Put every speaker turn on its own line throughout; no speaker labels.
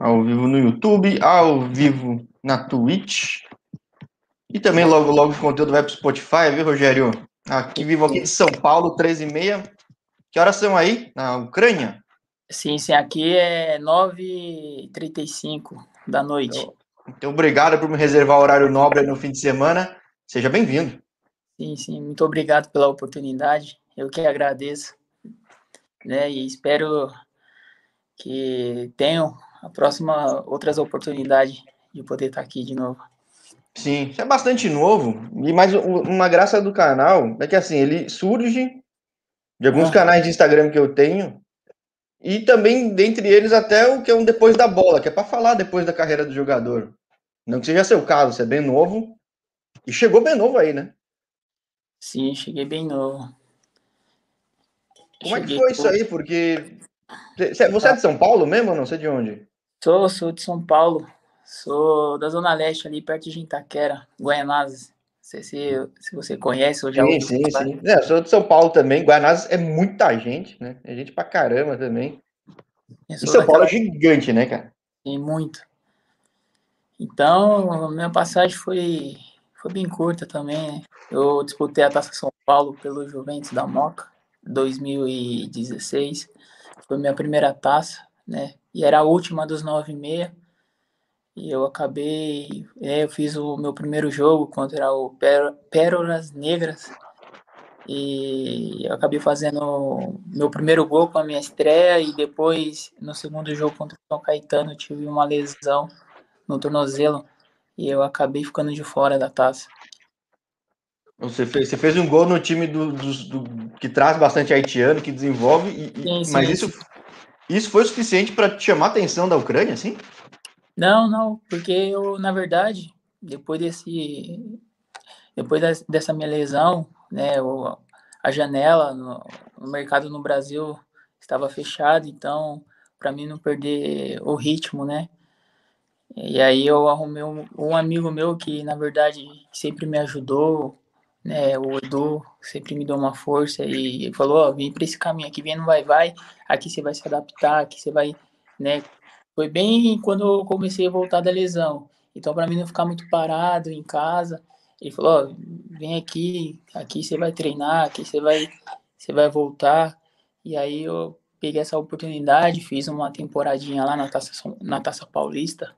ao vivo no YouTube, ao vivo na Twitch. E também logo, logo o conteúdo vai para o Spotify, viu, Rogério? Aqui vivo aqui de São Paulo, 13 e meia. Que horas são aí, na Ucrânia?
Sim, sim, aqui é 9h35 da noite.
Então, então, obrigado por me reservar o horário nobre no fim de semana. Seja bem-vindo.
Sim, sim, muito obrigado pela oportunidade. Eu que agradeço. Né, e espero que tenham a próxima outras oportunidades de poder estar aqui de novo.
Sim, isso é bastante novo. E mais uma graça do canal é que assim, ele surge de alguns ah. canais de Instagram que eu tenho e também dentre eles até o que é um depois da bola, que é para falar depois da carreira do jogador. Não que seja seu caso, você é bem novo e chegou bem novo aí, né?
Sim, cheguei bem novo.
Como cheguei é que foi por... isso aí? Porque você é de São Paulo mesmo ou não? Você é de onde?
Sou, sou de São Paulo. Sou da Zona Leste, ali perto de Itaquera, Guaianazes. Não sei se, se você conhece ou já
Sim, sim, falar. sim. É, sou de São Paulo também. Guaianazes é muita gente, né? É gente pra caramba também. E São Paulo é gigante, né, cara?
Sim, muito. Então, a minha passagem foi, foi bem curta também. Né? Eu disputei a Taça São Paulo pelo Juventus da Moca, 2016. Foi minha primeira taça, né? E era a última dos nove e meia. E eu acabei, é, eu fiz o meu primeiro jogo contra o Pérolas Negras. E eu acabei fazendo meu primeiro gol com a minha estreia e depois no segundo jogo contra o São Caetano tive uma lesão no tornozelo e eu acabei ficando de fora da taça.
Você fez, você fez um gol no time do, do, do que traz bastante haitiano, que desenvolve, e, sim, sim, mas isso, isso foi suficiente para te chamar a atenção da Ucrânia, sim?
Não, não, porque eu, na verdade, depois desse, depois dessa minha lesão, né, o, a janela no, no mercado no Brasil estava fechada, então, para mim não perder o ritmo, né, e aí eu arrumei um, um, amigo meu que, na verdade, sempre me ajudou, né? O Edu sempre me deu uma força e falou, ó, oh, vem para esse caminho aqui, vem no vai vai, aqui você vai se adaptar, aqui você vai, né? Foi bem quando eu comecei a voltar da lesão. Então, para mim não ficar muito parado em casa, ele falou, ó, oh, vem aqui, aqui você vai treinar, aqui você vai, você vai voltar. E aí eu peguei essa oportunidade, fiz uma temporadinha lá na Taça, na Taça Paulista,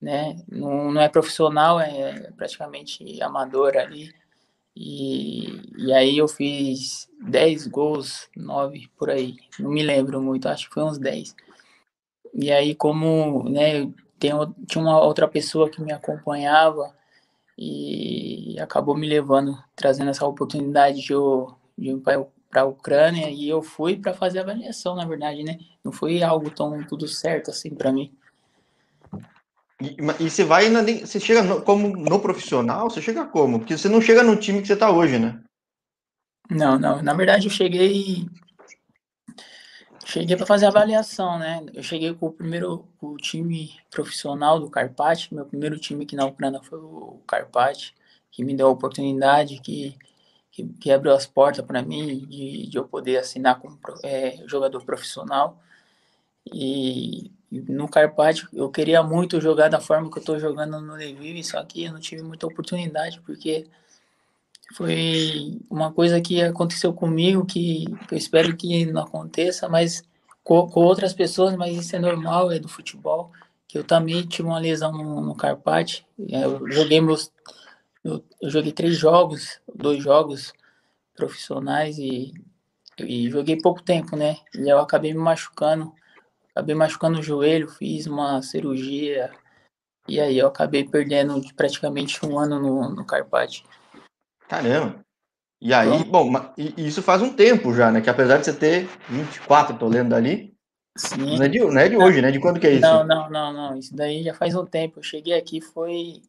né? Não, não é profissional, é praticamente amador ali. E, e aí eu fiz 10 gols, 9 por aí. Não me lembro muito, acho que foi uns 10. E aí, como né, tem, tinha uma outra pessoa que me acompanhava e acabou me levando, trazendo essa oportunidade de eu, de ir para a Ucrânia. E eu fui para fazer a avaliação, na verdade, né? Não foi algo tão tudo certo assim para mim.
E, você vai, você chega no, como no profissional, você chega como? Porque você não chega no time que você está hoje, né?
Não, não. Na verdade, eu cheguei. Cheguei para fazer avaliação, né? Eu cheguei com o primeiro o time profissional do Carpati. Meu primeiro time aqui na Ucrânia foi o Carpati, que me deu a oportunidade, que, que, que abriu as portas para mim de, de eu poder assinar como é, jogador profissional. E no Carpati eu queria muito jogar da forma que eu estou jogando no Lviv, só que eu não tive muita oportunidade, porque foi uma coisa que aconteceu comigo que, eu espero que não aconteça, mas com, com, outras pessoas, mas isso é normal, é do futebol, que eu também tive uma lesão no, no Carpati, eu joguei meus eu, eu joguei três jogos, dois jogos profissionais e, e joguei pouco tempo, né? E eu acabei me machucando acabei machucando o joelho, fiz uma cirurgia, e aí eu acabei perdendo praticamente um ano no, no Carpati.
Caramba! E aí, então, bom, isso faz um tempo já, né? Que apesar de você ter 24, tô lendo ali, sim. Não, é de, não é de hoje, né? De quando que é isso?
Não, não, não, não. Isso daí já faz um tempo. Eu cheguei aqui, foi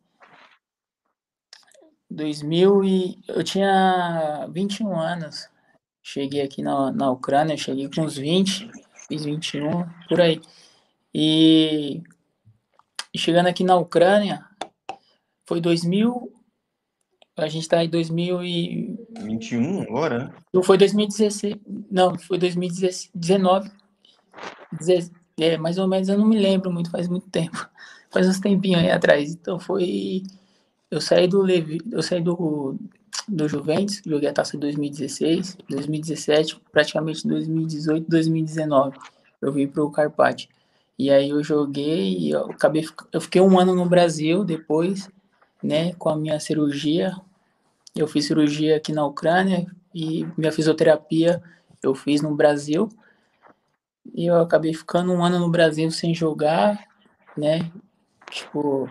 2000 e... Eu tinha 21 anos. Cheguei aqui na, na Ucrânia, cheguei com uns 20 fiz 21, por aí. E, chegando aqui na Ucrânia, foi 2000, a gente está em 2021
agora, né?
Não foi 2016, não, foi 2019, é, mais ou menos eu não me lembro muito, faz muito tempo. Faz uns tempinhos aí atrás. Então foi. Eu saí do Levi, eu saí do, do Juventus, joguei a taça em 2016, 2017, praticamente 2018, 2019. Eu vim para o Carpati. E aí eu joguei e eu acabei eu fiquei um ano no Brasil depois, né, com a minha cirurgia. Eu fiz cirurgia aqui na Ucrânia e minha fisioterapia eu fiz no Brasil. E eu acabei ficando um ano no Brasil sem jogar, né? Tipo,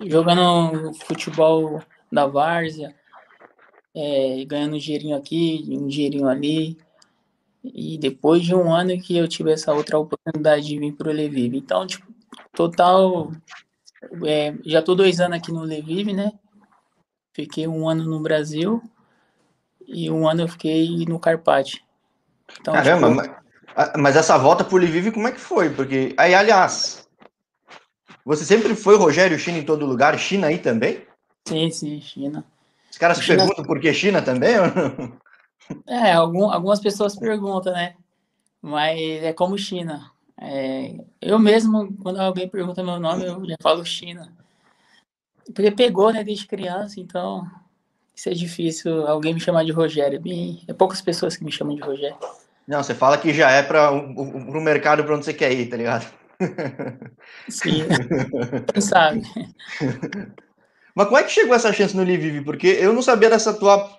jogando futebol da várzea, é, ganhando um dinheirinho aqui, um dinheirinho ali. E depois de um ano que eu tive essa outra oportunidade de vir para o Levive. Então, tipo, total. É, já tô dois anos aqui no Levive, né? Fiquei um ano no Brasil e um ano eu fiquei no Carpate.
Então, Caramba, tipo, mas, mas essa volta para o Levive, como é que foi? Porque, aí, aliás, você sempre foi Rogério China em todo lugar? China aí também?
Sim, sim, China.
Os caras China... perguntam por que China também?
É, algum, algumas pessoas perguntam, né? Mas é como China. É, eu mesmo, quando alguém pergunta meu nome, eu já falo China. Porque pegou, né, desde criança, então isso é difícil alguém me chamar de Rogério. Bem, é poucas pessoas que me chamam de Rogério.
Não, você fala que já é para o mercado para onde você quer ir, tá ligado?
Sim, quem sabe.
Mas como é que chegou essa chance no Livive? Porque eu não sabia dessa tua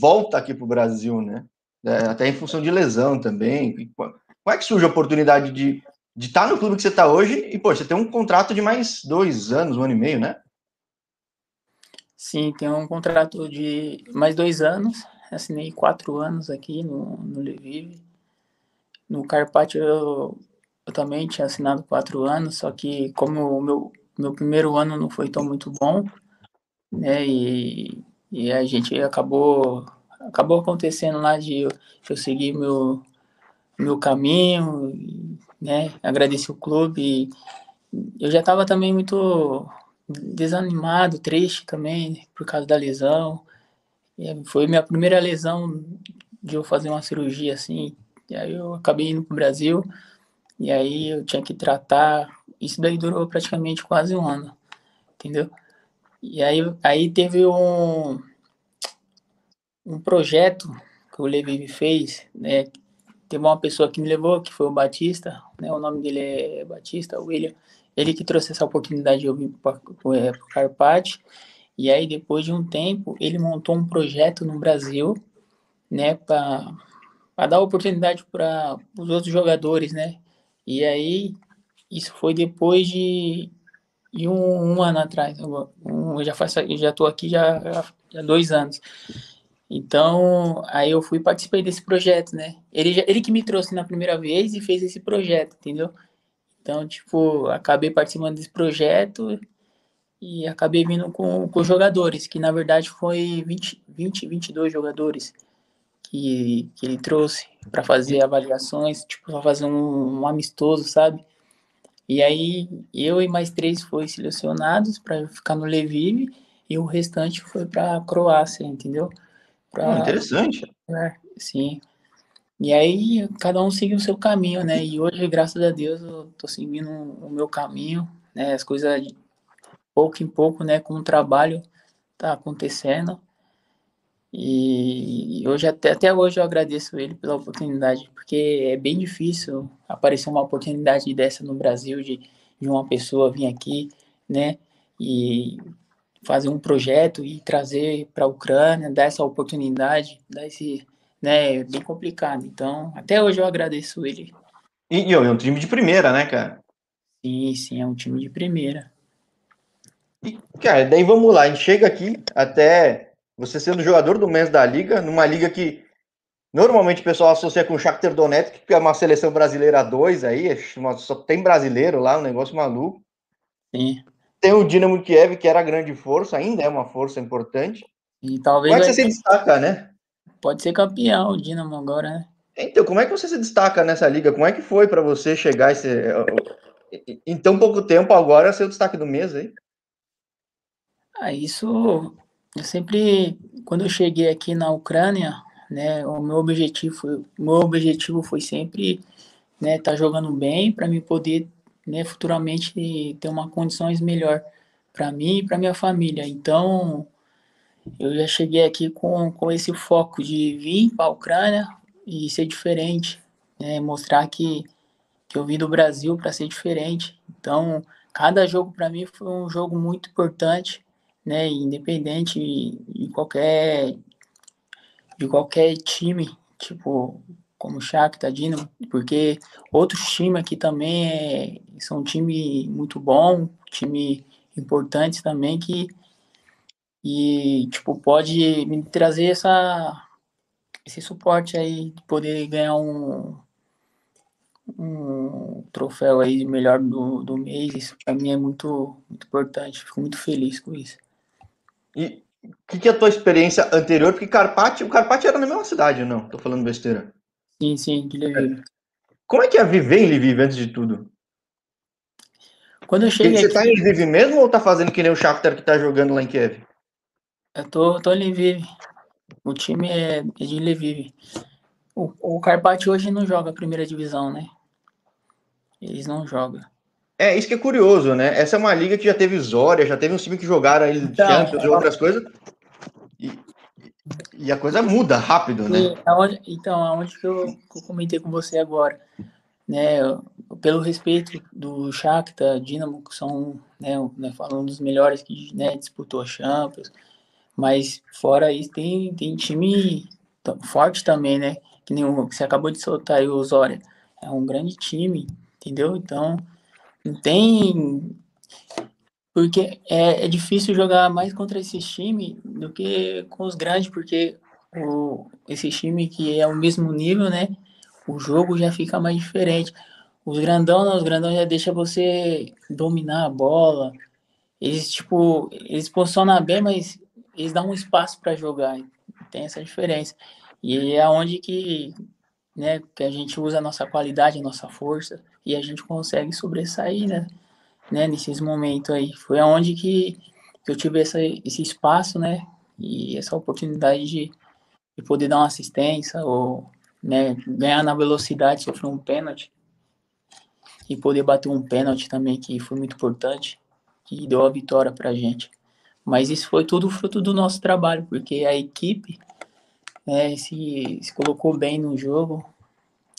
volta aqui para o Brasil, né? É, até em função de lesão também. Como é que surge a oportunidade de de estar tá no clube que você está hoje e, pô, você tem um contrato de mais dois anos, um ano e meio, né?
Sim, tem um contrato de mais dois anos. Assinei quatro anos aqui no, no Levive. No Carpati eu, eu também tinha assinado quatro anos, só que como o meu, meu primeiro ano não foi tão muito bom, né? E e a gente acabou acabou acontecendo lá de eu, seguir meu meu caminho, né? Agradeci o clube. eu já estava também muito desanimado, triste também por causa da lesão. Foi minha primeira lesão de eu fazer uma cirurgia assim. E aí eu acabei indo para o Brasil. E aí eu tinha que tratar. Isso daí durou praticamente quase um ano, entendeu? E aí, aí teve um, um projeto que o Levi fez, né? Teve uma pessoa que me levou, que foi o Batista, né? O nome dele é Batista, William. Ele que trouxe essa oportunidade de eu vir para o é, Carpate. E aí, depois de um tempo, ele montou um projeto no Brasil, né? Para dar oportunidade para os outros jogadores, né? E aí, isso foi depois de, de um, um ano atrás. Um, eu já faço, eu já estou aqui já, há dois anos. Então, aí eu fui participei desse projeto, né? Ele, ele que me trouxe na primeira vez e fez esse projeto, entendeu? Então, tipo, acabei participando desse projeto e acabei vindo com, com jogadores, que na verdade foi 20, 20 22 jogadores que, que ele trouxe para fazer avaliações, tipo, para fazer um, um amistoso, sabe? E aí eu e mais três foi selecionados para ficar no Lviv e o restante foi para Croácia, entendeu?
Pra... interessante.
É, sim. E aí cada um seguiu o seu caminho, né? E hoje, graças a Deus, eu tô seguindo o meu caminho, né? As coisas pouco em pouco, né, com o trabalho tá acontecendo. E hoje até, até hoje eu agradeço ele pela oportunidade, porque é bem difícil aparecer uma oportunidade dessa no Brasil de, de uma pessoa vir aqui, né? E fazer um projeto e trazer para a Ucrânia, dar essa oportunidade, dar esse, né, é bem complicado. Então, até hoje eu agradeço ele.
E, e é um time de primeira, né, cara?
Sim, sim, é um time de primeira.
E, cara, daí vamos lá, a gente chega aqui até você sendo jogador do mês da liga, numa liga que normalmente o pessoal associa com o Shakhtar Donetsk, que é uma seleção brasileira 2 aí, só tem brasileiro lá, um negócio maluco.
Sim.
Tem o Dinamo Kiev, que era grande força, ainda é uma força importante.
E talvez.
Como é que você se destaca, né?
Pode ser campeão o Dinamo agora, né?
Então, como é que você se destaca nessa liga? Como é que foi para você chegar esse, em tão pouco tempo agora ser o destaque do mês aí?
Ah, isso eu sempre quando eu cheguei aqui na Ucrânia, né, o meu objetivo foi, meu objetivo foi sempre né, tá jogando bem para mim poder, né, futuramente ter uma condições melhor para mim e para minha família. Então, eu já cheguei aqui com, com esse foco de vir para a Ucrânia e ser diferente, né, mostrar que, que eu vim do Brasil para ser diferente. Então, cada jogo para mim foi um jogo muito importante, né, independente de qualquer de qualquer time, tipo como Shakhtar, Dinamo, porque outros times aqui também é, são um time muito bom, time importantes também que e tipo pode me trazer essa esse suporte aí de poder ganhar um um troféu aí melhor do, do mês, isso para mim é muito, muito importante, fico muito feliz com isso.
E o que, que, é a tua experiência anterior? Porque Carpati, o Carpati era na mesma cidade, não? Tô falando besteira.
Sim, sim, de Lviv.
Como é que é viver em Lviv antes de tudo?
Quando eu cheguei
Você aqui... tá em Lviv mesmo ou tá fazendo que nem o Shakhtar que tá jogando lá em Kiev?
Eu tô, tô em Lviv. O time é, é de Lviv. O, o Carpati hoje não joga a primeira divisão, né? Eles não jogam.
É, isso que é curioso, né? Essa é uma liga que já teve Zória, já teve um time que jogaram aí então, Champions e outras coisas. E, e, a coisa muda rápido, né?
Aonde, então, aonde que eu, que eu, comentei com você agora, né? Pelo respeito do Shakhtar, Dinamo, que são, né, né falando dos melhores que né, disputou a Champions, mas fora isso tem, tem time forte também, né? Que nem o, que você acabou de soltar aí, o Zória. É um grande time, entendeu? Então, não tem. Porque é, é difícil jogar mais contra esses times do que com os grandes, porque o, esse time que é o mesmo nível, né? O jogo já fica mais diferente. Os grandão, os grandão já deixa você dominar a bola. Eles, tipo, eles posicionam bem, mas eles dão um espaço para jogar. Tem essa diferença. E é onde que, né, que a gente usa a nossa qualidade, a nossa força e a gente consegue sobressair, né? né nesses momentos aí. Foi aonde que eu tive essa, esse espaço, né? E essa oportunidade de, de poder dar uma assistência ou né, ganhar na velocidade, sofrer um pênalti e poder bater um pênalti também, que foi muito importante, que deu a vitória pra gente. Mas isso foi tudo fruto do nosso trabalho, porque a equipe né, se, se colocou bem no jogo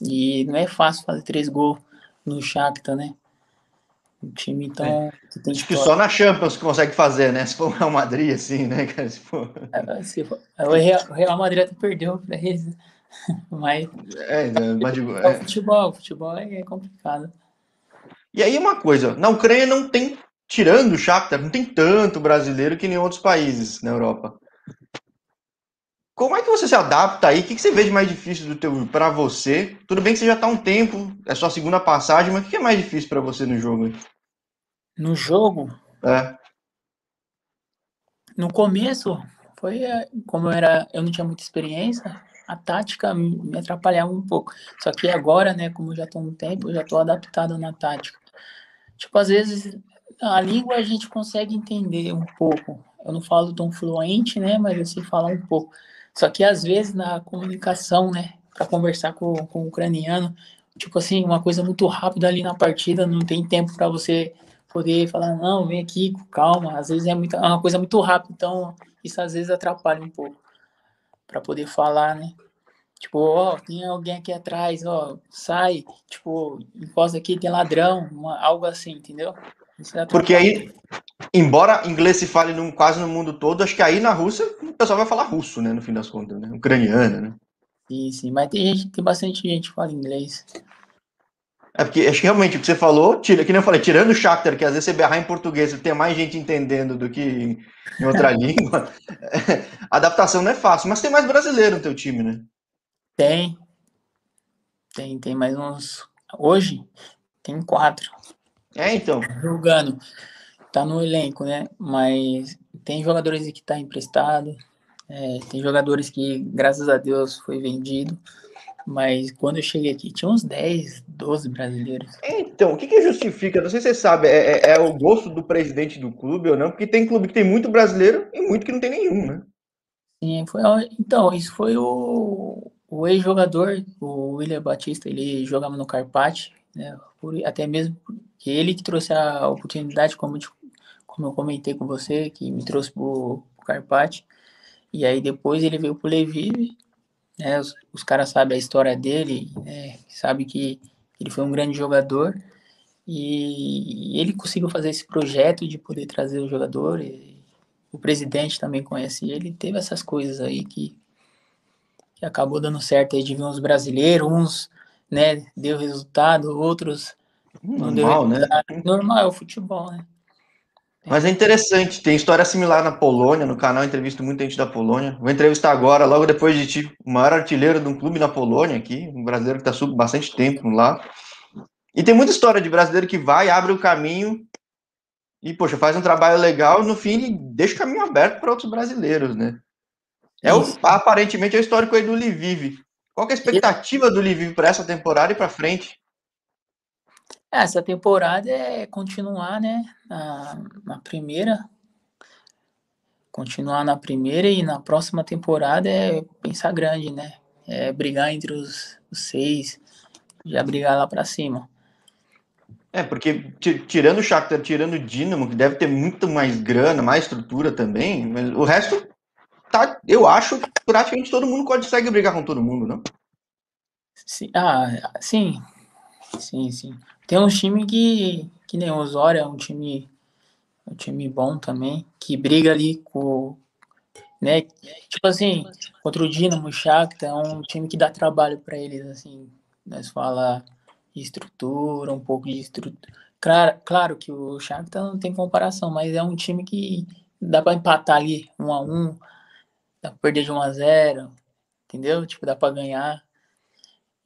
e não é fácil fazer três gols no Shakhtar, né? O time então. É.
Que Acho que só na Champions consegue fazer, né? Se for o Real Madrid, assim, né, cara? Se for...
É, se for... É, o, Real, o Real Madrid até perdeu pra eles. Mas. É, mas digo, é. futebol, futebol é complicado.
E aí, uma coisa, na Ucrânia não tem, tirando o Shakhtar, não tem tanto brasileiro que nem outros países na Europa. Como é que você se adapta aí? O que, você vê de mais difícil do teu para você? Tudo bem que você já está um tempo, é sua segunda passagem, mas o que é mais difícil para você no jogo?
No jogo?
É.
No começo, foi é, como eu era, eu não tinha muita experiência, a tática me atrapalhava um pouco. Só que agora, né, como já estou um tempo, eu já estou adaptado na tática. Tipo, às vezes a língua a gente consegue entender um pouco. Eu não falo tão fluente, né, mas eu sei falar um pouco. Só que às vezes na comunicação, né, para conversar com, com o ucraniano, tipo assim, uma coisa muito rápida ali na partida, não tem tempo para você poder falar, não, vem aqui, calma. Às vezes é, muita, é uma coisa muito rápida, então isso às vezes atrapalha um pouco para poder falar, né? Tipo, ó, tem alguém aqui atrás, ó, sai, tipo, encosta aqui, tem ladrão, uma, algo assim, entendeu?
Porque aí, embora inglês se fale num, quase no mundo todo, acho que aí na Rússia o pessoal vai falar russo, né? No fim das contas, né? Ucraniano, né?
Sim, sim, mas tem gente, tem bastante gente que fala inglês.
É porque acho que realmente o que você falou, tira, que nem eu falei, tirando o Shakhtar, que às vezes você berrar em português e tem mais gente entendendo do que em outra língua, a adaptação não é fácil. Mas tem mais brasileiro no teu time, né?
Tem. Tem, tem mais uns. Hoje tem quatro.
É, então.
Jogando. Tá no elenco, né? Mas tem jogadores que tá emprestado. É, tem jogadores que, graças a Deus, foi vendido. Mas quando eu cheguei aqui, tinha uns 10, 12 brasileiros.
Então, o que, que justifica? Não sei se você sabe, é, é, é, o gosto do presidente do clube ou não? Porque tem clube que tem muito brasileiro e muito que não tem nenhum, né?
Sim, foi, então, isso foi o, o ex-jogador, o William Batista, ele jogava no Carpati, né? Por, até mesmo que ele que trouxe a oportunidade, como, como eu comentei com você, que me trouxe para o Carpati. E aí depois ele veio para o Levive, né? Os, os caras sabem a história dele, né? sabe que ele foi um grande jogador e ele conseguiu fazer esse projeto de poder trazer o jogador. o presidente também conhece ele, teve essas coisas aí que que acabou dando certo aí de ver uns brasileiros, uns, né, deu resultado, outros
não Normal, né?
Normal, é o futebol, né?
Mas é interessante, tem história similar na Polônia, no canal entrevisto muita gente da Polônia. Vou entrevistar agora, logo depois de ti, o maior artilheiro de um clube na Polônia aqui, um brasileiro que está bastante tempo lá. E tem muita história de brasileiro que vai, abre o caminho e, poxa, faz um trabalho legal, no fim deixa o caminho aberto para outros brasileiros, né? É o, aparentemente é o histórico aí do Livive. Qual é a expectativa do Livive para essa temporada e para frente?
É, essa temporada é continuar, né, na, na, primeira, continuar na primeira e na próxima temporada é pensar grande, né, é brigar entre os, os seis, já brigar lá para cima.
É, porque tirando o Shakhtar, tirando o Dinamo, que deve ter muito mais grana, mais estrutura também, mas o resto tá, eu acho que praticamente todo mundo consegue brigar com todo mundo, não?
Sim, ah, sim, sim, sim. Tem um time que, que nem o Osório, é um time, um time bom também, que briga ali com, né, tipo assim, contra o Dinamo, o Shakhtar, é um time que dá trabalho para eles, assim, nós fala estrutura, um pouco de estrutura. Claro, claro que o Shakhtar não tem comparação, mas é um time que dá para empatar ali, um a um, dá pra perder de 1 a 0 entendeu? Tipo, dá pra ganhar.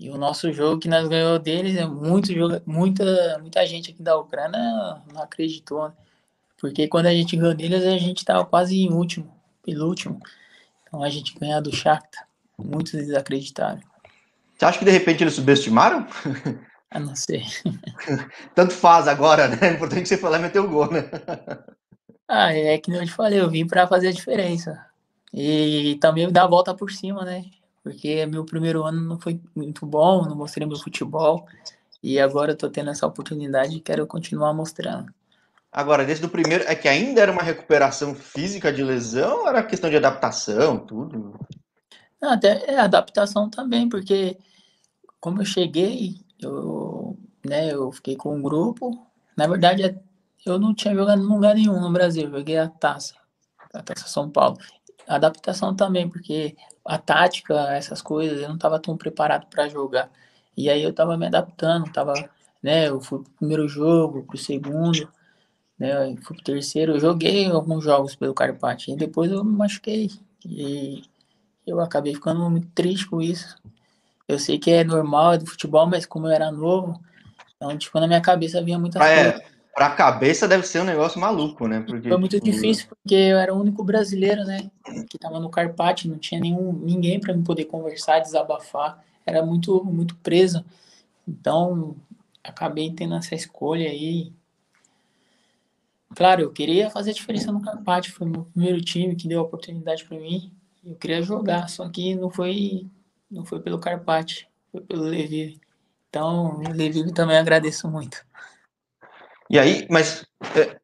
E o nosso jogo que nós ganhou deles, é muito jogo, muita, muita gente aqui da Ucrânia não acreditou, né? Porque quando a gente ganhou deles, a gente tava quase em último, penúltimo. Então a gente ganhar do Shakhtar. Muitos desacreditaram.
Você acha que de repente eles subestimaram?
A não ser.
Tanto faz agora, né? O importante é que você falar e meter o gol, né?
Ah, é que eu te falei, eu vim para fazer a diferença. E também dar a volta por cima, né? Porque meu primeiro ano não foi muito bom, não mostrei meu futebol. E agora eu tô tendo essa oportunidade e quero continuar mostrando.
Agora, desde o primeiro, é que ainda era uma recuperação física de lesão ou era questão de adaptação, tudo?
Não, até é adaptação também, porque como eu cheguei, eu, né, eu fiquei com um grupo. Na verdade, eu não tinha jogado em lugar nenhum no Brasil, eu joguei a taça, a taça São Paulo adaptação também, porque a tática, essas coisas, eu não estava tão preparado para jogar. E aí eu estava me adaptando, tava, né, eu fui pro primeiro jogo, pro segundo, né, fui pro terceiro, eu joguei alguns jogos pelo Carpati, e depois eu me machuquei. E eu acabei ficando muito triste com isso. Eu sei que é normal, é do futebol, mas como eu era novo, então, tipo, na minha cabeça vinha muita
ah, é, Pra cabeça deve ser um negócio maluco, né?
Porque, Foi muito tipo... difícil, porque eu era o único brasileiro, né? Que tava no Carpati, não tinha nenhum, ninguém para me poder conversar, desabafar. Era muito, muito preso. Então, acabei tendo essa escolha aí. Claro, eu queria fazer diferença no Carpati, foi meu primeiro time que deu a oportunidade para mim. Eu queria jogar, só que não foi, não foi pelo Carpati, foi pelo Levi. Então, o Levi também agradeço muito.
E aí, mas é,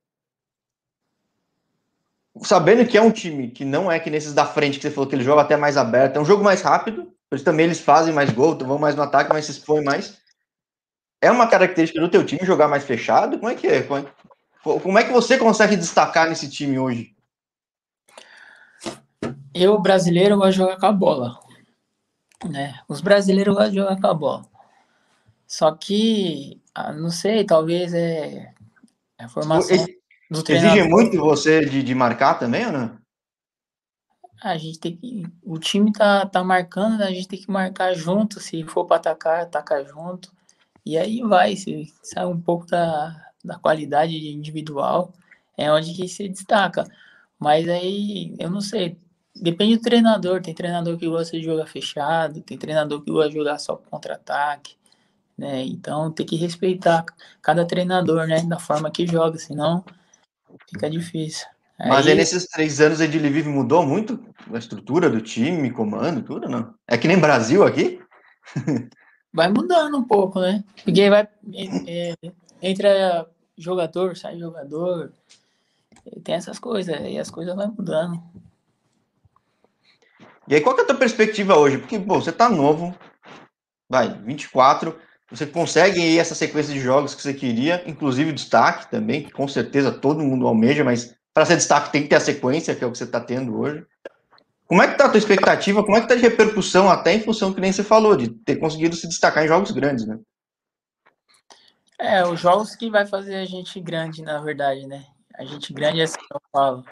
sabendo que é um time que não é que nesses da frente que você falou que ele joga até mais aberto, é um jogo mais rápido, isso também eles fazem mais gol, então vão mais no ataque, mas se expõem mais. É uma característica do teu time jogar mais fechado? Como é que é? Como é, como é que você consegue destacar nesse time hoje?
Eu, brasileiro, gosto de jogar com a bola. Né? Os brasileiros gostam de jogar com a bola. Só que, ah, não sei, talvez é a formação
do treinador. Exige muito você de, de marcar também ou não?
A gente tem que. O time tá, tá marcando, né? a gente tem que marcar junto. Se for para atacar, atacar junto. E aí vai, se sai um pouco da, da qualidade individual, é onde que se destaca. Mas aí, eu não sei, depende do treinador. Tem treinador que gosta de jogar fechado, tem treinador que gosta de jogar só contra-ataque né? Então tem que respeitar cada treinador, né? Da forma que joga, senão fica difícil.
Mas aí, aí nesses três anos de Lviv mudou muito a estrutura do time, comando, tudo, não? É que nem Brasil aqui?
vai mudando um pouco, né? Porque vai é, entra jogador, sai jogador, tem essas coisas, e as coisas vão mudando.
E aí, qual que é a tua perspectiva hoje? Porque, pô, você tá novo, vai, 24, você consegue ir essa sequência de jogos que você queria, inclusive destaque também, que com certeza todo mundo almeja, mas para ser destaque tem que ter a sequência, que é o que você está tendo hoje. Como é que tá a tua expectativa? Como é que tá de repercussão, até em função que nem você falou, de ter conseguido se destacar em jogos grandes, né?
É, os jogos que vai fazer a gente grande, na verdade, né? A gente grande é assim que eu falo.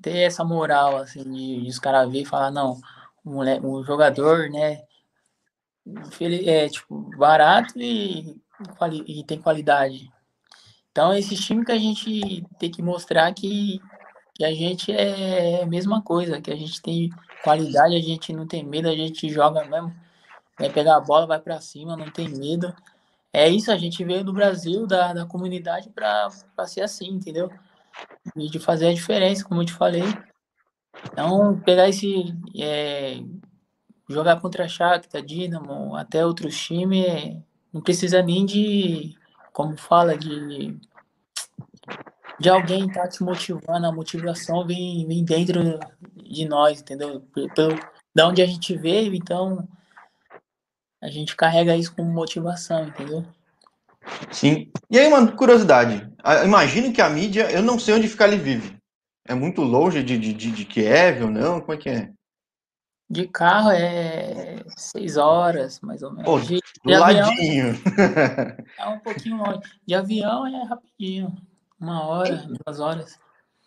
Ter essa moral, assim, de, de os caras verem e falar, não, um, um jogador, né? É, tipo, barato e, e tem qualidade. Então, esse time que a gente tem que mostrar que que a gente é a mesma coisa, que a gente tem qualidade, a gente não tem medo, a gente joga mesmo, vai pegar a bola, vai para cima, não tem medo. É isso, a gente veio do Brasil, da, da comunidade, para ser assim, entendeu? E de fazer a diferença, como eu te falei. Então, pegar esse. É, jogar contra a Shakhtar, Dinamo, até outros times, não precisa nem de. Como fala, de de alguém estar tá te motivando, a motivação vem, vem dentro de nós, entendeu? Pelo, da onde a gente veio, então a gente carrega isso como motivação, entendeu?
Sim. E aí, mano, curiosidade. Imagino que a mídia, eu não sei onde ficar ele vive. É muito longe de, de, de Kiev ou não? Como é que é?
De carro é seis horas, mais ou menos. Pô, de,
de ladinho.
Avião, é um pouquinho longe. De avião é rapidinho. Uma hora, duas horas.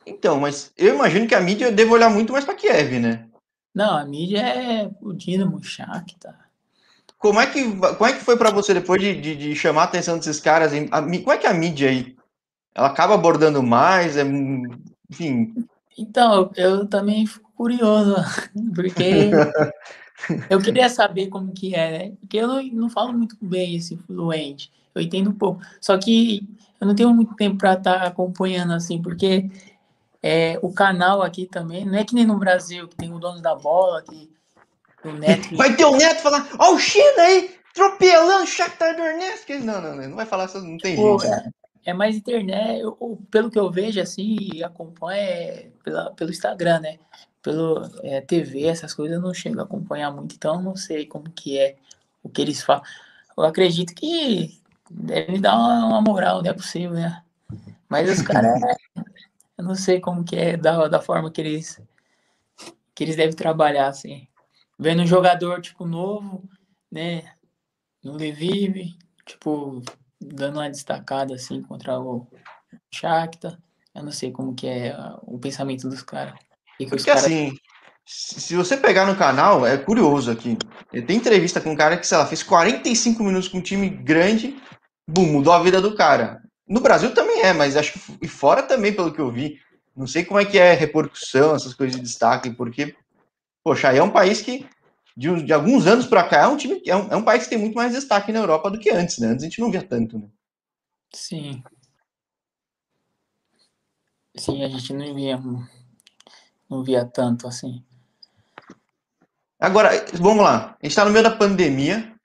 Então, mas eu imagino que a mídia deve olhar muito mais para Kiev, né?
Não, a mídia é o Dinamo, Shakhtar.
Como é que, como é que foi para você depois de, de, de, chamar a atenção desses caras? A, como é que a mídia aí? Ela acaba abordando mais? É, enfim.
Então, eu também curioso, porque eu queria saber como que é, né? Porque eu não, não falo muito bem esse fluente, eu entendo um pouco. Só que eu não tenho muito tempo para estar tá acompanhando assim, porque é, o canal aqui também, não é que nem no Brasil, que tem o dono da bola, que o
Neto. Vai ter o Neto falar, ó, o China aí, atropelando o Shakhtar Donetsk. Não, não, não, não vai falar, isso, não tem Pô,
jeito. É, é, mais internet, eu, pelo que eu vejo assim, e acompanho é pela, pelo Instagram, né? Pelo é, TV, essas coisas eu não chego a acompanhar muito, então não sei como que é o que eles falam. Eu acredito que deve dar uma, uma moral, não é possível, né? Mas os caras, eu não sei como que é da, da forma que eles que eles devem trabalhar, assim. Vendo um jogador, tipo, novo, né, no Lviv, tipo, dando uma destacada, assim, contra o Shakhtar. Eu não sei como que é o pensamento dos caras.
Porque, cara... assim, se você pegar no canal, é curioso aqui. Tem entrevista com um cara que, sei lá, fez 45 minutos com um time grande bum, mudou a vida do cara. No Brasil também é, mas acho que e fora também, pelo que eu vi. Não sei como é que é repercussão, essas coisas de destaque, porque, poxa, aí é um país que, de, de alguns anos para cá, é um time é um, é um país que tem muito mais destaque na Europa do que antes, né? Antes a gente não via tanto, né?
Sim. Sim, a gente não via, não via tanto assim.
Agora, vamos lá. A gente está no meio da pandemia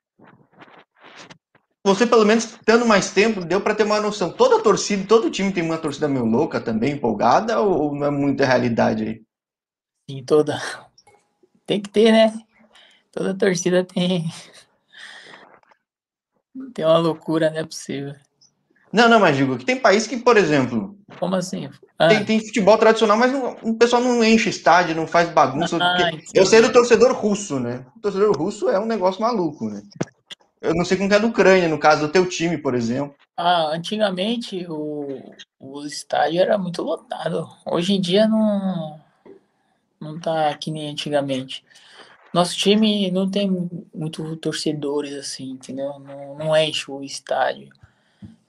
você, pelo menos, tendo mais tempo, deu para ter uma noção. Toda torcida, todo time tem uma torcida meio louca também, empolgada, ou não é muita realidade aí?
Sim, toda. Tem que ter, né? Toda torcida tem. Tem uma loucura, não é possível.
Não, não, mas digo que tem país que, por exemplo.
Como assim?
Ah. Tem, tem, futebol tradicional, mas não, o pessoal não enche estádio, não faz bagunça. Ah, eu sei do torcedor russo, né? O torcedor russo é um negócio maluco, né? Eu não sei como é da Ucrânia, no caso do teu time, por exemplo.
Ah, antigamente o, o estádio era muito lotado. Hoje em dia não, não tá que nem antigamente. Nosso time não tem muito torcedores assim, entendeu? Não, não enche o estádio.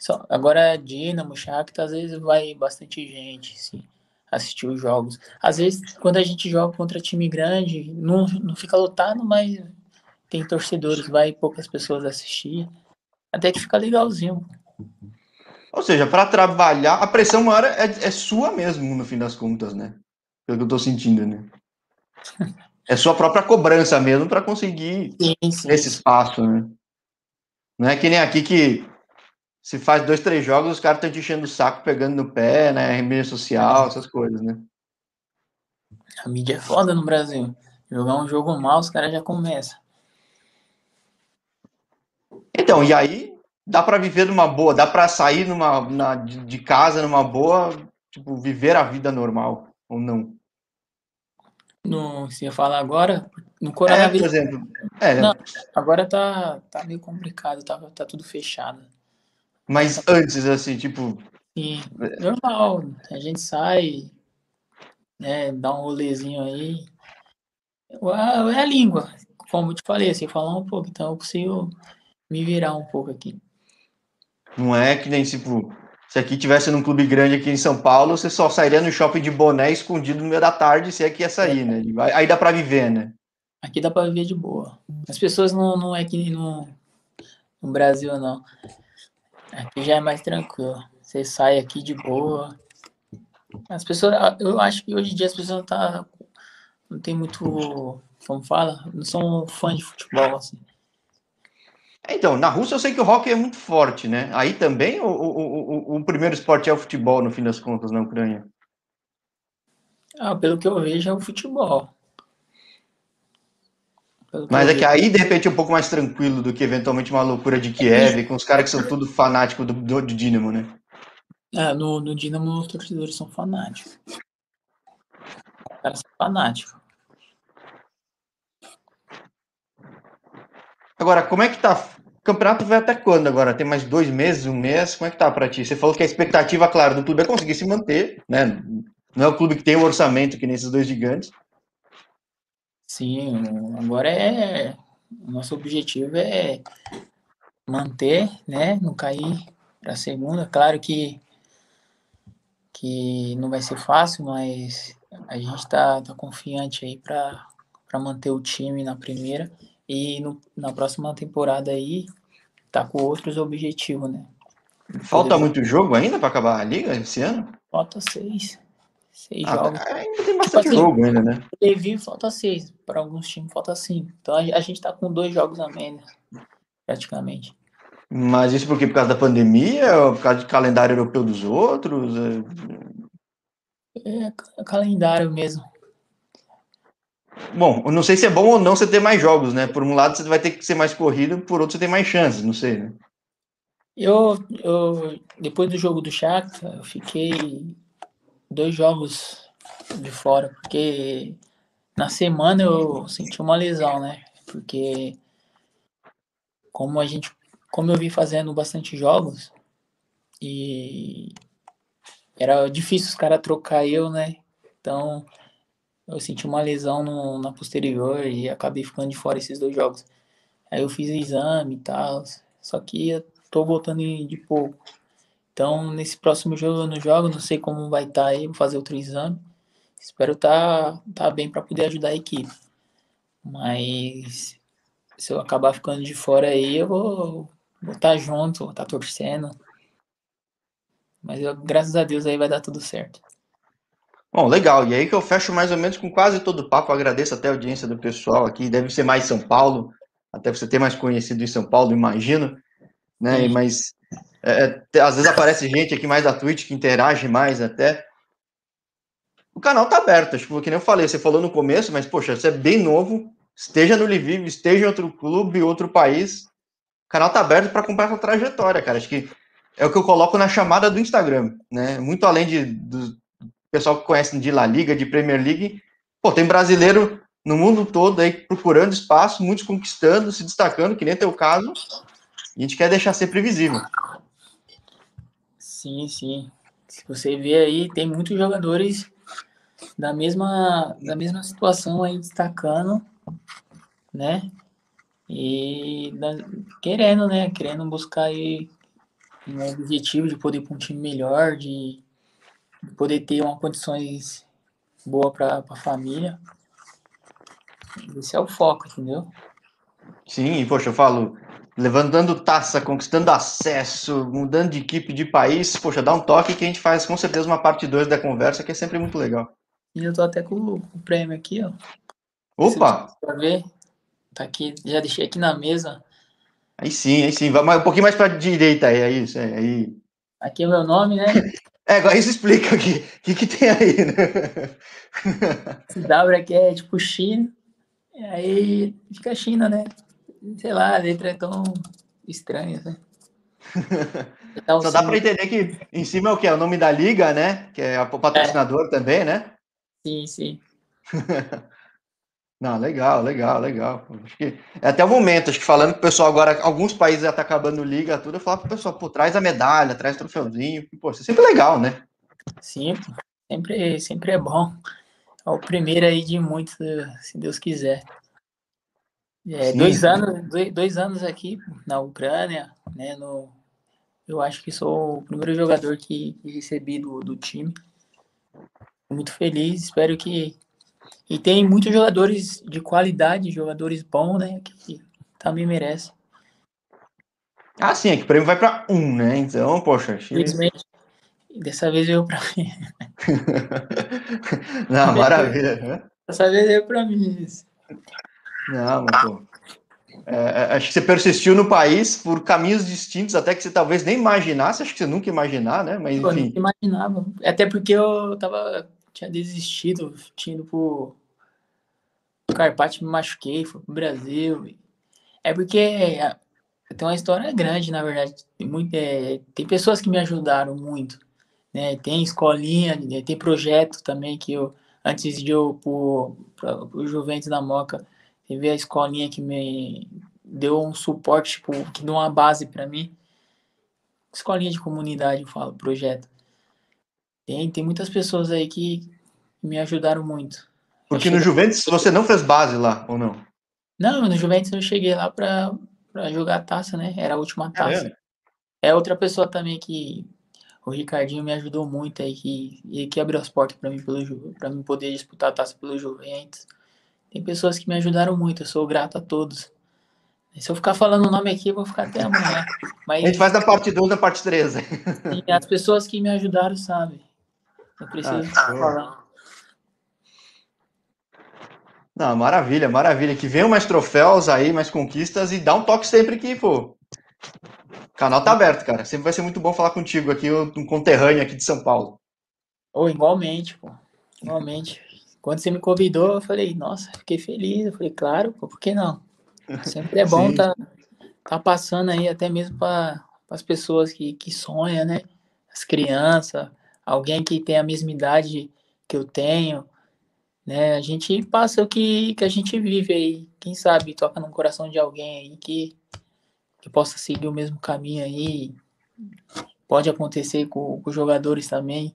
Só, agora Dinamo, Shakhtar, às vezes vai bastante gente, assistir os jogos. Às vezes, quando a gente joga contra time grande, não, não fica lotado, mas tem torcedores, vai poucas pessoas assistir. Até que fica legalzinho.
Ou seja, para trabalhar, a pressão maior é, é, sua mesmo, no fim das contas, né? Pelo que eu tô sentindo, né? É sua própria cobrança mesmo para conseguir sim, sim. esse espaço, né? Não é que nem aqui que se faz dois, três jogos, os caras estão te enchendo o saco, pegando no pé, né? Mídia social, essas coisas, né?
A mídia é foda no Brasil. Jogar um jogo mal, os caras já começam.
Então, e aí dá para viver numa boa, dá para sair numa, na, de casa numa boa, tipo, viver a vida normal, ou não?
No, você ia falar agora, no coronavírus.
É, por exemplo. É,
não, agora tá, tá meio complicado, tá, tá tudo fechado.
Mas antes, assim, tipo.
Sim, normal. A gente sai, né, dá um rolezinho aí. É a língua, como eu te falei, assim, falar um pouco, então eu consigo me virar um pouco aqui.
Não é que nem, tipo, se aqui tivesse num clube grande aqui em São Paulo, você só sairia no shopping de boné escondido no meio da tarde, se é que ia sair, é. né? Aí dá pra viver, né?
Aqui dá pra viver de boa. As pessoas não, não é que no, no Brasil, não. Aqui já é mais tranquilo. Você sai aqui de boa. As pessoas, eu acho que hoje em dia as pessoas não, tá, não tem muito, como fala, não são fãs de futebol, assim.
Então, na Rússia eu sei que o hockey é muito forte, né? Aí também o, o, o, o primeiro esporte é o futebol, no fim das contas, na Ucrânia.
Ah, pelo que eu vejo, é o futebol.
Mas é que aí, de repente, é um pouco mais tranquilo do que eventualmente uma loucura de Kiev, com os caras que são tudo fanáticos do, do, do Dinamo, né?
É, no, no Dinamo os torcedores são fanáticos. Os caras são fanáticos.
Agora, como é que tá? O campeonato vai até quando agora? Tem mais dois meses, um mês? Como é que tá para ti? Você falou que a expectativa, claro, do clube é conseguir se manter, né? Não é o clube que tem o orçamento que nem esses dois gigantes,
Sim, agora é. O nosso objetivo é manter, né? Não cair para a segunda. Claro que, que não vai ser fácil, mas a gente está tá confiante aí para manter o time na primeira e no, na próxima temporada aí tá com outros objetivos, né?
Falta muito jogo ainda para acabar a liga esse ano?
Falta seis. Seis ah, jogos.
Ainda tem bastante tipo assim, jogo ainda, né?
Levi falta seis. Para alguns times falta cinco. Então a gente tá com dois jogos a menos, praticamente.
Mas isso por quê? Por causa da pandemia? Ou por causa de calendário europeu dos outros?
É, é calendário mesmo.
Bom, eu não sei se é bom ou não você ter mais jogos, né? Por um lado você vai ter que ser mais corrido, por outro você tem mais chances, não sei, né?
Eu, eu depois do jogo do Shakhtar, eu fiquei dois jogos de fora, porque na semana eu senti uma lesão, né? Porque como a gente, como eu vim fazendo bastante jogos e era difícil os caras trocar eu, né? Então eu senti uma lesão no, na posterior e acabei ficando de fora esses dois jogos. Aí eu fiz exame e tal, só que eu tô voltando de pouco. Então, nesse próximo jogo eu não jogo, não sei como vai estar tá aí, vou fazer outro exame. Espero estar tá, tá bem para poder ajudar a equipe. Mas se eu acabar ficando de fora aí, eu vou estar tá junto, vou estar tá torcendo. Mas eu, graças a Deus aí vai dar tudo certo.
Bom, legal. E aí que eu fecho mais ou menos com quase todo o papo. agradeço até a audiência do pessoal aqui. Deve ser mais São Paulo, até você ter mais conhecido em São Paulo, imagino. Né? Mas é, é, às vezes aparece gente aqui mais da Twitch que interage mais até. O canal tá aberto, tipo, que nem eu falei, você falou no começo, mas, poxa, você é bem novo, esteja no Lviv, esteja em outro clube, outro país, o canal tá aberto para acompanhar essa trajetória, cara. Acho que é o que eu coloco na chamada do Instagram, né? Muito além de, do pessoal que conhece de La Liga, de Premier League, pô, tem brasileiro no mundo todo aí procurando espaço, muitos conquistando, se destacando, que nem teu caso, e a gente quer deixar ser previsível.
Sim, sim. Se você vê aí, tem muitos jogadores da mesma, da mesma situação aí destacando, né? E da, querendo, né? Querendo buscar aí um objetivo de poder ir para um time melhor, de, de poder ter uma condições boas para a família. Esse é o foco, entendeu?
Sim, poxa, eu falo, levantando taça, conquistando acesso, mudando de equipe de país, poxa, dá um toque que a gente faz com certeza uma parte 2 da conversa, que é sempre muito legal.
E eu tô até com o, prêmio aqui, ó.
Opa!
Pra ver. Tá aqui, já deixei aqui na mesa.
Aí sim, aí sim. Vai um pouquinho mais pra direita aí, é isso, é, aí.
Aqui é o meu nome, né?
É, agora isso explica o que, que, que tem aí, né?
Esse W aqui é tipo China, e aí fica China, né? Sei lá, a letra é tão estranha, né?
Então, Só dá para entender que em cima é o que? É o nome da liga, né? Que é o patrocinador é. também, né?
Sim, sim.
Não, legal, legal, legal. Acho que é até o momento, acho que falando que o pessoal agora, alguns países já tá acabando liga, tudo, eu falo pro pessoal, pô, traz a medalha, traz o troféuzinho, pô, isso é sempre legal, né?
Sim, sempre, sempre é bom. É o primeiro aí de muitos, se Deus quiser. É, dois anos, dois, anos aqui na Ucrânia, né? No, eu acho que sou o primeiro jogador que, que recebi do, do time. Muito feliz, espero que e tem muitos jogadores de qualidade, jogadores bons, né? Que também merecem.
Ah, sim, é que o prêmio vai para um, né? Então, poxa.
Infelizmente, dessa vez veio para mim.
Não, maravilha. Né?
Dessa vez veio para mim.
Não, pô. É, é, acho que você persistiu no país por caminhos distintos, até que você talvez nem imaginasse, acho que você nunca imaginar, né? Mas enfim.
Eu imaginava. Até porque eu tava tinha desistido, tinha ido pro Carpate, me machuquei, fui pro Brasil. É porque é, tem uma história grande, na verdade. Tem, muito, é, tem pessoas que me ajudaram muito. Né? Tem escolinha, né? tem projeto também que eu, antes de eu pro, pro, pro Juventus da Moca, teve a escolinha que me deu um suporte, tipo, que deu uma base para mim. Escolinha de comunidade, eu falo, projeto. Tem, tem muitas pessoas aí que me ajudaram muito.
Porque no Juventus você não fez base lá, ou não?
Não, no Juventus eu cheguei lá para jogar taça, né? Era a última taça. É, é outra pessoa também que o Ricardinho me ajudou muito aí, que, que abriu as portas para mim para mim poder disputar a taça pelo Juventus. Tem pessoas que me ajudaram muito, eu sou grato a todos. Se eu ficar falando o nome aqui, eu vou ficar até amanhã.
Mas, a gente faz da parte 2 da parte 3.
E as pessoas que me ajudaram sabem. Eu preciso ah, falar.
Não, maravilha, maravilha. Que venham mais troféus aí, mais conquistas e dá um toque sempre que, pô. O canal tá aberto, cara. Sempre vai ser muito bom falar contigo aqui, um conterrâneo aqui de São Paulo.
Ou oh, igualmente, pô. Igualmente. Quando você me convidou, eu falei, nossa, fiquei feliz. Eu falei, claro, pô, por que não? Sempre é bom tá, tá passando aí, até mesmo para as pessoas que, que sonham, né? As crianças, alguém que tem a mesma idade que eu tenho, né? A gente passa o que, que a gente vive aí, quem sabe toca no coração de alguém aí que, que possa seguir o mesmo caminho aí. Pode acontecer com, com jogadores também,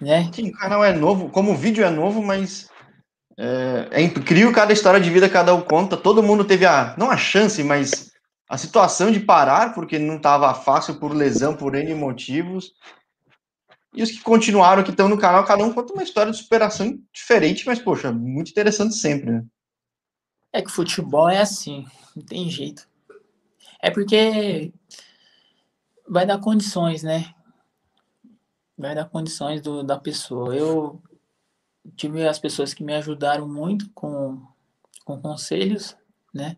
né?
Sim, o canal é novo, como o vídeo é novo, mas é, é incrível cada história de vida cada um conta. Todo mundo teve a, não a chance, mas a situação de parar, porque não estava fácil por lesão, por N motivos. E os que continuaram, que estão no canal, cada um conta uma história de superação diferente, mas, poxa, muito interessante sempre, né?
É que futebol é assim, não tem jeito. É porque vai dar condições, né? Vai dar condições do, da pessoa. Eu tive as pessoas que me ajudaram muito com, com conselhos, né?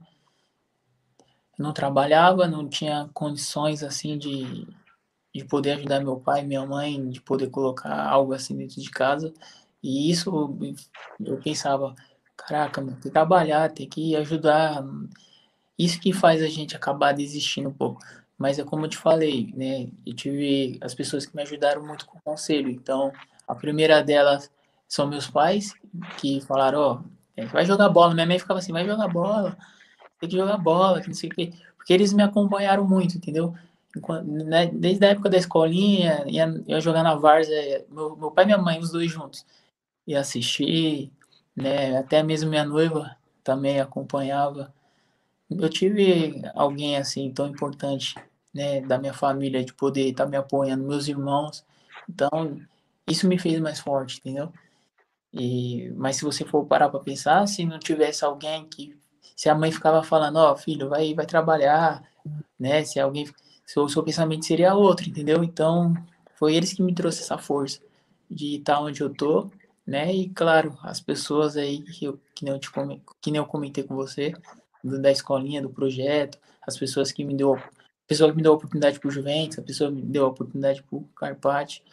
não trabalhava, não tinha condições assim de, de poder ajudar meu pai, minha mãe, de poder colocar algo assim dentro de casa. E isso eu pensava, caraca, tem que trabalhar, tem que ajudar. Isso que faz a gente acabar desistindo um pouco. Mas é como eu te falei, né? Eu tive as pessoas que me ajudaram muito com o conselho. Então, a primeira delas são meus pais, que falaram, ó, oh, vai jogar bola. Minha mãe ficava assim, vai jogar bola, tem que jogar bola, que não sei o quê. Porque eles me acompanharam muito, entendeu? né, desde a época da escolinha, ia, ia jogar na Várzea, meu, meu pai e minha mãe, os dois juntos, ia assistir, né, até mesmo minha noiva também acompanhava. Eu tive alguém assim tão importante, né, da minha família, de poder estar tá me apoiando, meus irmãos, então isso me fez mais forte, entendeu? E, mas se você for parar para pensar, se não tivesse alguém que se a mãe ficava falando, ó, oh, filho, vai, vai trabalhar, né? Se alguém. Se o seu pensamento seria outro, entendeu? Então, foi eles que me trouxe essa força de estar onde eu tô, né? E claro, as pessoas aí que, eu, que, nem, eu te, que nem eu comentei com você, da escolinha, do projeto, as pessoas que me deu pessoa que me deu a oportunidade pro Juventus, a pessoa que me deu a oportunidade pro Carpati.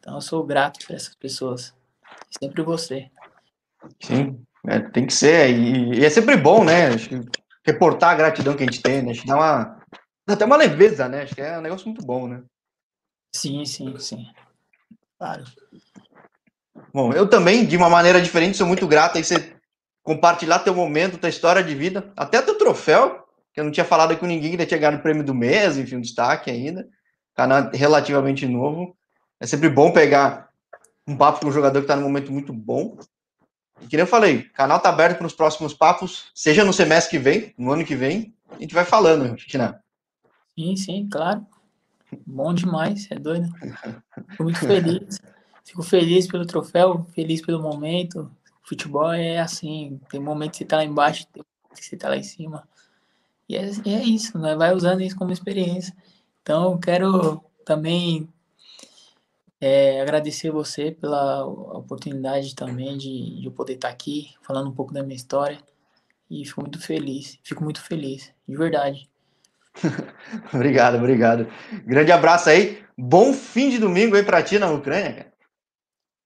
Então eu sou grato por essas pessoas. Sempre você.
Sim, é, tem que ser. E, e, é sempre bom, né? Acho que reportar a gratidão que a gente tem, né? Acho que dá uma. Dá até uma leveza, né? Acho que é um negócio muito bom, né?
Sim, sim, sim. Claro.
Bom, eu também, de uma maneira diferente, sou muito grato aí você compartilhar teu momento, tua história de vida, até teu troféu, que eu não tinha falado com ninguém que tinha ganhado o prêmio do mês, enfim, um destaque ainda. Canal relativamente novo. É sempre bom pegar um papo com um jogador que está num momento muito bom. E que nem eu falei, canal tá aberto para os próximos papos, seja no semestre que vem, no ano que vem, a gente vai falando, Tina.
Sim, sim, claro. Bom demais, é doido. Fico muito feliz. Fico feliz pelo troféu, feliz pelo momento. Futebol é assim, tem momentos que você tá lá embaixo, tem momentos que você tá lá em cima. E é, é isso, né? Vai usando isso como experiência. Então, eu quero também é, agradecer você pela oportunidade também de, de eu poder estar aqui falando um pouco da minha história. E fico muito feliz, fico muito feliz, de verdade.
obrigado, obrigado. Grande abraço aí. Bom fim de domingo aí para ti na Ucrânia, cara.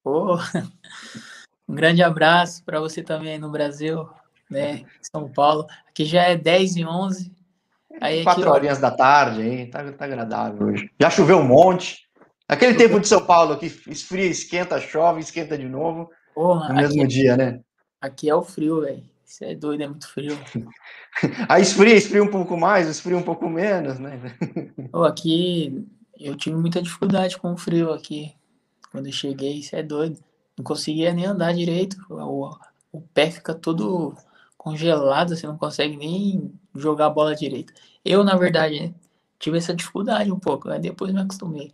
Oh, um grande abraço para você também no Brasil, né? São Paulo. Aqui já é 10 e 11.
Aí Quatro aqui, horinhas ó... da tarde, hein? Tá, tá agradável hoje. Já choveu um monte. Aquele tempo de São Paulo que esfria, esquenta, chove, esquenta de novo. Porra, no mesmo aqui, dia, né?
Aqui é o frio, velho. Isso é doido, é muito frio.
Aí esfria, esfria um pouco mais, esfria um pouco menos, né?
Oh, aqui eu tive muita dificuldade com o frio aqui. Quando eu cheguei, isso é doido. Não conseguia nem andar direito. O, o pé fica todo congelado, você não consegue nem jogar a bola direito. Eu, na verdade, né, tive essa dificuldade um pouco, aí depois me acostumei.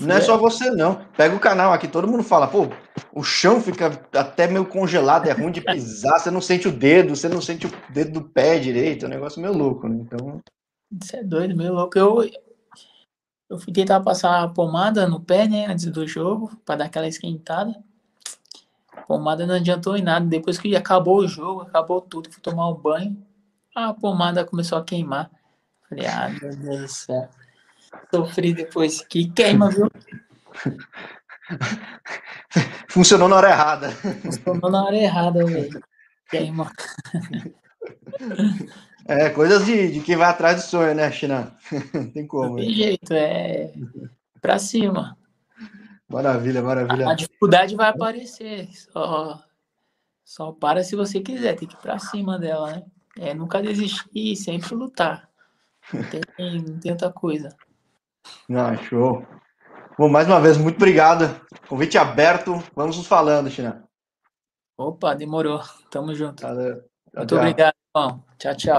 Não é só você, não. Pega o canal aqui, todo mundo fala, pô, o chão fica até meio congelado, é ruim de pisar, você não sente o dedo, você não sente o dedo do pé direito, é um negócio meio louco, né? Então.
Isso é doido, meio louco. Eu, eu fui tentar passar a pomada no pé, né, antes do jogo, para dar aquela esquentada. Pomada não adiantou em nada. Depois que acabou o jogo, acabou tudo, fui tomar um banho, a pomada começou a queimar. Falei, ah, meu Deus do céu. Sofri depois que queima, viu?
Funcionou na hora errada.
Funcionou na hora errada, velho. Queima.
É, coisas de, de quem vai atrás do sonho, né, China? Tem como. Não
tem jeito, é pra cima.
Maravilha, maravilha.
A, a dificuldade vai aparecer. Só, só para se você quiser, tem que ir pra cima dela, né? É nunca desistir, sempre lutar. Não tem, não tem outra coisa.
Ah, show. Bom, mais uma vez, muito obrigado. Convite aberto. Vamos nos falando, China.
Opa, demorou. Tamo junto. Valeu. Muito obrigado, irmão. Tchau, tchau.